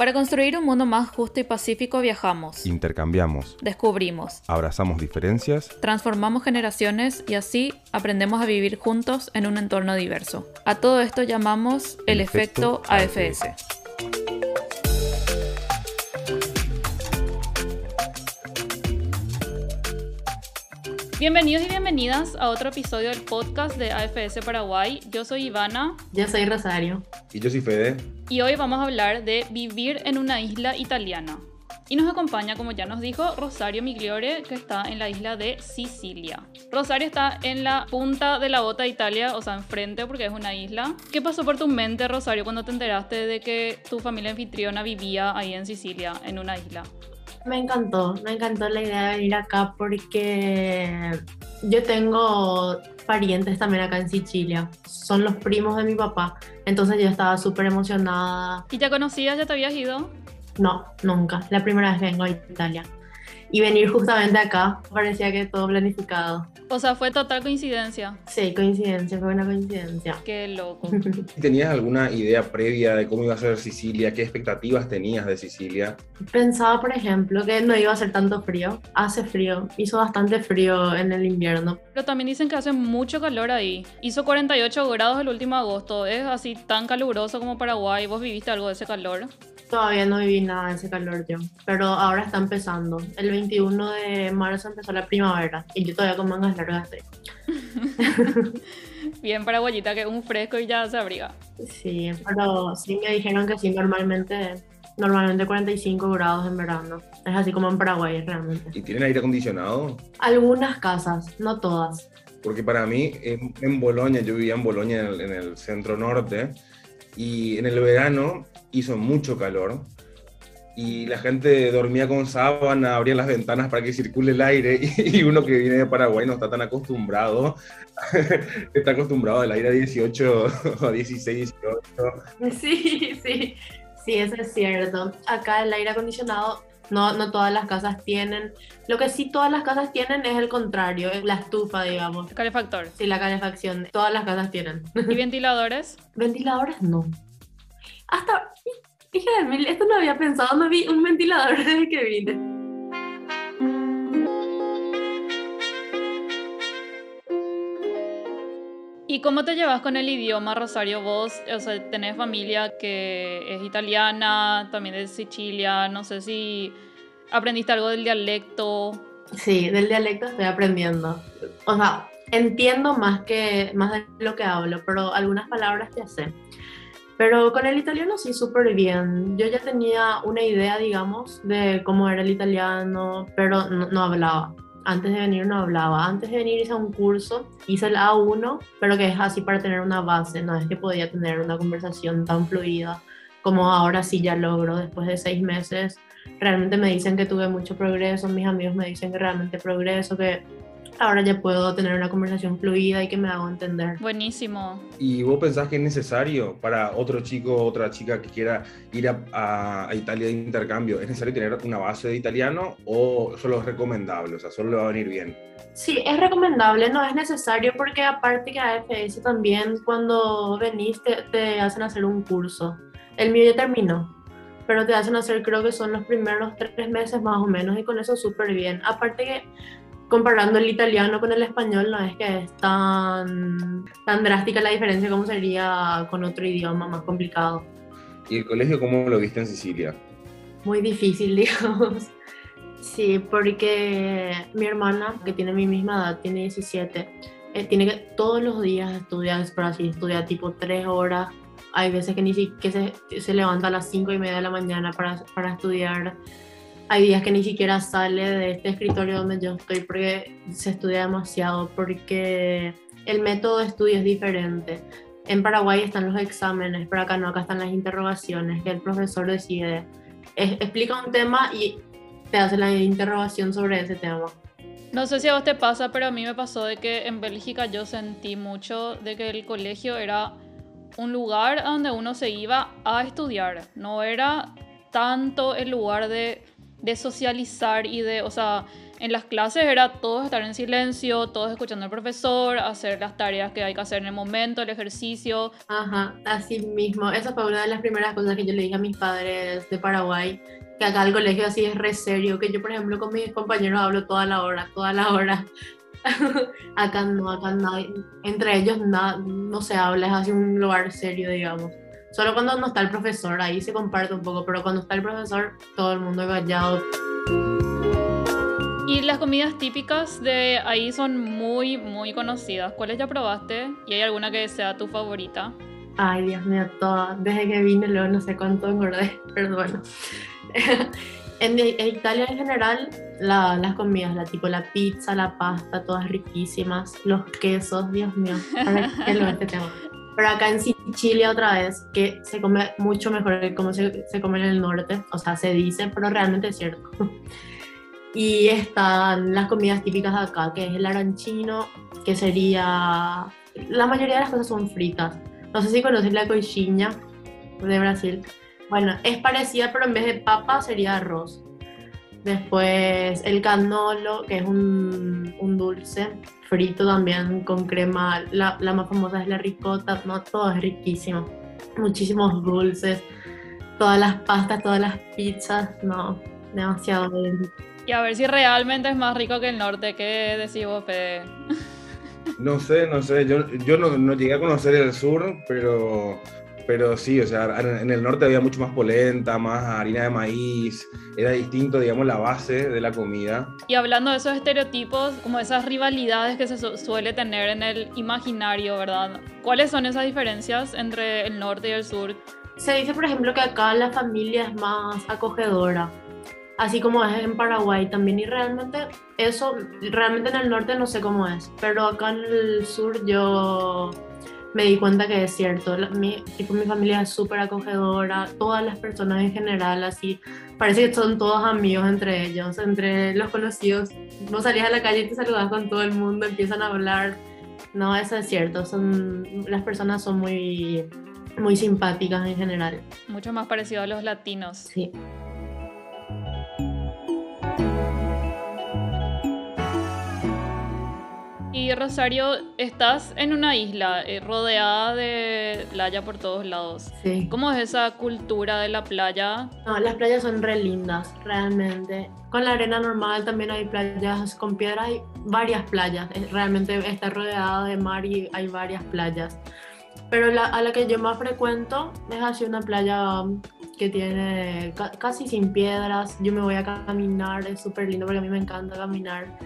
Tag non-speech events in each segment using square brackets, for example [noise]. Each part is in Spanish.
Para construir un mundo más justo y pacífico viajamos, Intercambiamos, descubrimos, abrazamos diferencias, transformamos generaciones y así aprendemos a vivir juntos en un entorno diverso. A todo esto llamamos el, El efecto efecto AFS. Bienvenidos y bienvenidas a otro episodio del podcast de AFS Paraguay. Yo soy Ivana Yo soy Rosario. y yo soy Fede. y hoy vamos a hablar de vivir en una isla italiana. Y nos acompaña, como ya nos dijo, Rosario Migliore, que está en la isla de Sicilia. Rosario está en la punta de la bota de Italia, o sea, enfrente porque es una isla. ¿Qué pasó por tu mente, Rosario, cuando te enteraste de que tu familia anfitriona vivía ahí en Sicilia, en una isla? Me encantó, me encantó la idea de venir acá porque yo tengo parientes también acá en Sicilia. Son los primos de mi papá. Entonces yo estaba súper emocionada. ¿Y ya conocías, ya te habías ido? No, nunca. La primera vez vengo a Italia. Y venir justamente acá parecía que todo planificado. O sea, fue total coincidencia. Sí, coincidencia, fue una coincidencia. Qué loco. [laughs] ¿Tenías alguna idea previa de cómo iba a ser Sicilia? ¿Qué expectativas tenías de Sicilia? Pensaba, por ejemplo, que no iba a ser tanto frío. Hace frío, hizo bastante frío en el invierno. Pero también dicen que hace mucho calor ahí. Hizo 48 grados el último agosto. Es así tan caluroso como Paraguay. ¿Vos viviste algo de ese calor? Todavía no viví nada de ese calor yo, pero ahora está empezando. El 21 de marzo empezó la primavera y yo todavía con mangas largas estoy. [laughs] Bien paraguayita, que un fresco y ya se abriga. Sí, pero sí me dijeron que sí, normalmente, normalmente 45 grados en verano. Es así como en Paraguay realmente. ¿Y tienen aire acondicionado? Algunas casas, no todas. Porque para mí, en, en Bolonia, yo vivía en Bolonia, en el, en el centro norte, y en el verano hizo mucho calor. Y la gente dormía con sábana, abría las ventanas para que circule el aire. [laughs] Y uno que viene de Paraguay no está tan acostumbrado. [laughs] está acostumbrado al aire a 18, [laughs] a 16, 18. Sí, sí, sí, eso es cierto. Acá el aire acondicionado, no, no todas las casas tienen. Lo que sí todas las casas tienen es el contrario, es la estufa, digamos. Calefactor. Sí, la calefacción, todas las casas tienen. ¿Y ventiladores? Ventiladores no. Hasta, hija de mil, esto no había pensado, no vi un ventilador [laughs] desde que vine. ¿Y cómo te llevas con el idioma, Rosario? Vos, o sea, tenés familia que es italiana, también de Sicilia. No sé si aprendiste algo del dialecto. Sí, del dialecto estoy aprendiendo. O sea, entiendo más, que, más de lo que hablo, pero algunas palabras ya sé. Pero con el italiano sí, súper bien. Yo ya tenía una idea, digamos, de cómo era el italiano, pero no, no hablaba. Antes de venir no hablaba. Antes de venir hice un curso, hice el A1, pero que es así para tener una base. No es que podía tener una conversación tan fluida como ahora sí ya logro después de seis meses. Realmente me dicen que tuve mucho progreso, mis amigos me dicen que realmente progreso, que ahora ya puedo tener una conversación fluida y que me hago entender. Buenísimo. ¿Y vos pensás que es necesario para otro chico o otra chica que quiera ir a, a- a Italia de intercambio? ¿Es necesario tener una base de italiano o solo es recomendable? O sea, solo le va a venir bien. Sí, es recomendable, no es necesario porque aparte que AFS también cuando venís te, te hacen hacer un curso. El mío ya terminó, pero te hacen hacer creo que son los primeros tres meses más o menos y con eso súper bien. Aparte que comparando el italiano con el español no es que es tan, tan drástica la diferencia como sería con otro idioma más complicado. ¿Y el colegio cómo lo viste en Sicilia? muy difícil, [laughs] digamos. Sí, porque mi hermana, que tiene mi misma edad, tiene 17, eh, tiene que todos los días estudiar, pero así estudia tipo 3 horas. Hay veces que ni siquiera se, se levanta a las 5 y media de la mañana para, para estudiar. Hay días que ni siquiera sale de este escritorio donde yo estoy porque se estudia demasiado, porque el método de estudio es diferente. En Paraguay están los exámenes, pero acá no, acá están las interrogaciones que el profesor decide es- explica un tema y te hace la interrogación sobre ese tema. No sé si a vos te pasa, pero a mí me pasó de que en Bélgica yo sentí mucho de que el colegio era un lugar donde uno se iba a estudiar. No era tanto el lugar de, de socializar y de, o sea, en las clases era todos estar en silencio, todos escuchando al profesor, hacer las tareas que hay que hacer en el momento, el ejercicio. Ajá, así mismo. Esa fue una de las primeras cosas que yo le dije a mis padres de Paraguay, que acá el colegio así es re serio, que yo por ejemplo con mis compañeros hablo toda la hora, toda la hora. [laughs] acá no, acá no, entre ellos nada, no se habla, es así un lugar serio, digamos. Solo cuando no está el profesor, ahí se comparte un poco, pero cuando está el profesor, todo el mundo callado. Y las comidas típicas de ahí son muy, muy conocidas. ¿Cuáles ya probaste? ¿Y hay alguna que sea tu favorita? Ay, Dios mío, todas. Desde que vine, luego no sé cuánto engordé, [laughs] pero bueno. [laughs] en, Italia en general, las comidas, la tipo la pizza, la pasta, todas riquísimas. Los quesos, Dios mío, qué lo [laughs] este tema. Pero acá en Sicilia otra vez, que se come mucho mejor que como se, se come en el norte, o sea, se dice, pero realmente es cierto. [laughs] Y están las comidas típicas de acá, que es el arancino, que sería... La mayoría de las cosas son fritas. No sé si conoces la coixinha de Brasil. Bueno, es parecida, pero en vez de papa sería arroz. Después el canolo, que es un, un dulce frito también con crema. La, la, más famosa es la ricota, no, todo es riquísimo. Muchísimos dulces, todas las pastas, todas las pizzas, no, demasiado bien. Y a ver si realmente es más rico que el norte. ¿Qué decís vos, Fede? No sé, no sé. Yo, yo no, no, llegué a conocer el sur, pero, pero sí, o sea, en el norte había mucho más polenta, más harina de maíz. Era distinto, digamos, la base de la comida. Y hablando de esos estereotipos, como esas rivalidades que se suele tener en el imaginario, ¿verdad? ¿Cuáles son esas diferencias entre el norte y el sur? Se dice, por ejemplo, que acá la familia es más acogedora así como es en Paraguay también. Y realmente eso, realmente en el norte no sé cómo es, pero acá en el sur yo me di cuenta que es cierto. Mi, tipo, mi familia es súper acogedora, todas las personas en general, así, parece que son todos amigos entre ellos, entre los conocidos. No salías a la calle y te saludas con todo el mundo, empiezan a hablar. No, eso es cierto, son, las personas son muy, muy simpáticas en general. Mucho más parecido a los latinos. Sí. Rosario, estás en una isla eh, rodeada de playa por todos lados. Sí. ¿Cómo es esa cultura de la playa? No, las playas son re lindas, realmente. Con la arena normal también hay playas con piedra, hay varias playas. Realmente está rodeada de mar y hay varias playas. Pero la, a la que yo más frecuento es así una playa que tiene casi sin piedras. Yo me voy a caminar, es súper lindo porque a mí me encanta caminar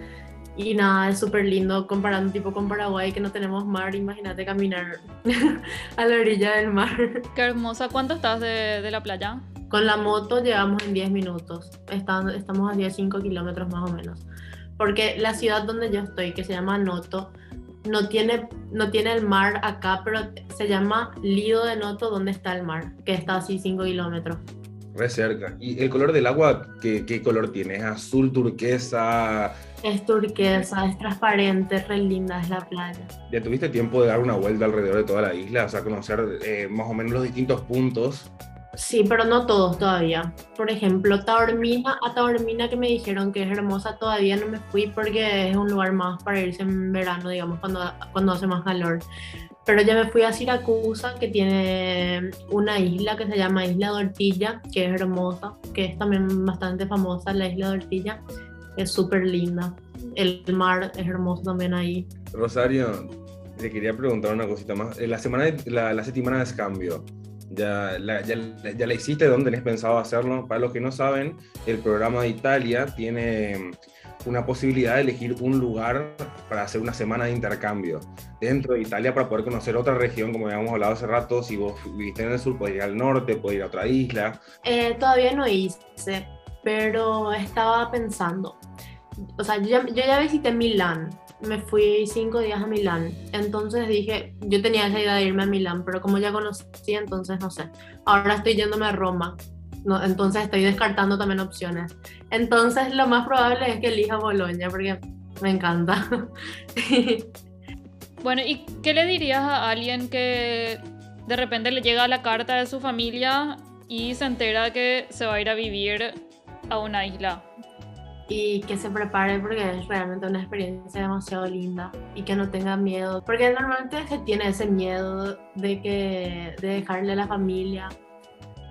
y nada, es súper lindo comparando tipo con Paraguay que no tenemos mar, imagínate caminar [laughs] a la orilla del mar. Qué hermosa, ¿cuánto estás de, de la playa? Con la moto llegamos en 10 minutos, estamos a 10, 5 kilómetros más o menos. Porque la ciudad donde yo estoy, que se llama Noto, no tiene, no tiene el mar acá, pero se llama Lido de Noto, donde está el mar, que está así 5 kilómetros. Re cerca. ¿Y el color del agua, qué, qué color tiene? ¿Es azul, turquesa? Es turquesa, es transparente, re linda es la playa. ¿Ya tuviste tiempo de dar una vuelta alrededor de toda la isla? O sea, conocer eh, más o menos los distintos puntos. Sí, pero no todos todavía. Por ejemplo, Taormina, a Taormina que me dijeron que es hermosa, todavía no me fui porque es un lugar más para irse en verano, digamos, cuando, cuando hace más calor. Pero ya me fui a Siracusa, que tiene una isla que se llama Isla de Ortilla, que es hermosa, que es también bastante famosa, la Isla de Ortilla es súper linda. El mar es hermoso también ahí. Rosario, te quería preguntar una cosita más. Eh, la semana, la, la semana de cambio, ¿ya la, ya, ya la hiciste? ¿Dónde tenés pensado hacerlo? Para los que no saben, el programa de Italia tiene una posibilidad de elegir un lugar para hacer una semana de intercambio dentro de Italia para poder conocer otra región, como habíamos hablado hace rato. Si vos viviste en el sur, podés ir al norte, podés ir a otra isla. Eh, todavía no hice, pero estaba pensando o sea, yo ya, visité Milán, me fui cinco días a Milán, entonces dije, yo tenía esa idea de irme a Milán, pero como ya conocí, entonces no sé. Ahora estoy yéndome a Roma, no, entonces estoy descartando también opciones. Entonces lo más probable es que elija Bolonia, porque me encanta. [laughs] bueno, ¿y qué le dirías a alguien que de repente le llega la carta de su familia y se entera que se va a ir a vivir a una isla? y que se prepare porque es realmente una experiencia demasiado linda y que no tenga miedo, porque normalmente se tiene ese miedo de que de dejarle a la familia.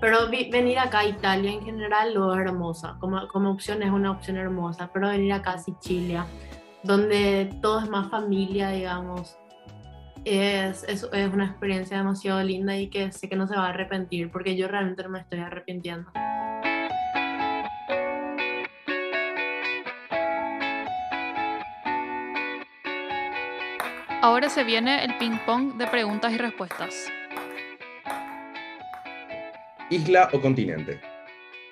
Pero venir acá a Italia en general lo es hermosa, como, como opción es una opción hermosa, pero venir acá a Sicilia, donde todo es más familia, digamos, es, es, es, una experiencia demasiado linda y que sé que no se va a arrepentir, porque yo realmente no me estoy arrepintiendo. Ahora se viene el ping pong de preguntas y respuestas. ¿Isla o continente?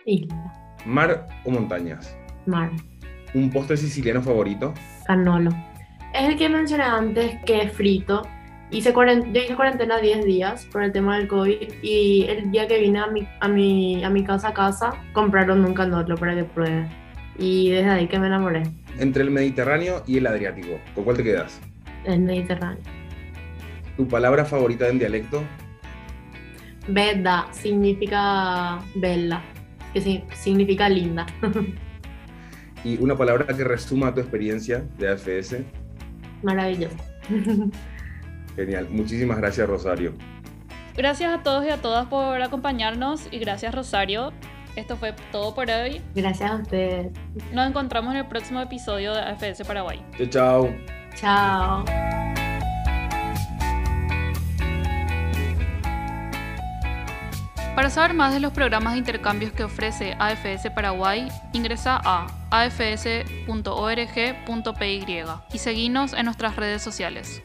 Isla. ¿Mar o montañas? Mar. ¿Un postre siciliano favorito? Canolo. Es el que mencioné antes, que es frito. Hice yo hice cuarentena 10 días por el tema del COVID y el día que vine a mi, a mi, a mi casa a casa compraron un canolo para que pruebe. Y desde ahí que me enamoré. Entre el Mediterráneo y el Adriático, ¿con cuál te quedas? El Mediterráneo. ¿Tu palabra favorita en dialecto? Bella significa bella, que significa linda. [laughs] ¿Y una palabra que resuma tu experiencia de AFS? Maravilloso. [laughs] Genial. Muchísimas gracias, Rosario. Gracias a todos y a todas por acompañarnos y gracias, Rosario. Esto fue todo por hoy. Gracias a ustedes. Nos encontramos en el próximo episodio de AFS Paraguay. Chao, chao. Chao. Para saber más de los programas de intercambios que ofrece AFS Paraguay, ingresa a afs.org.py y seguinos en nuestras redes sociales.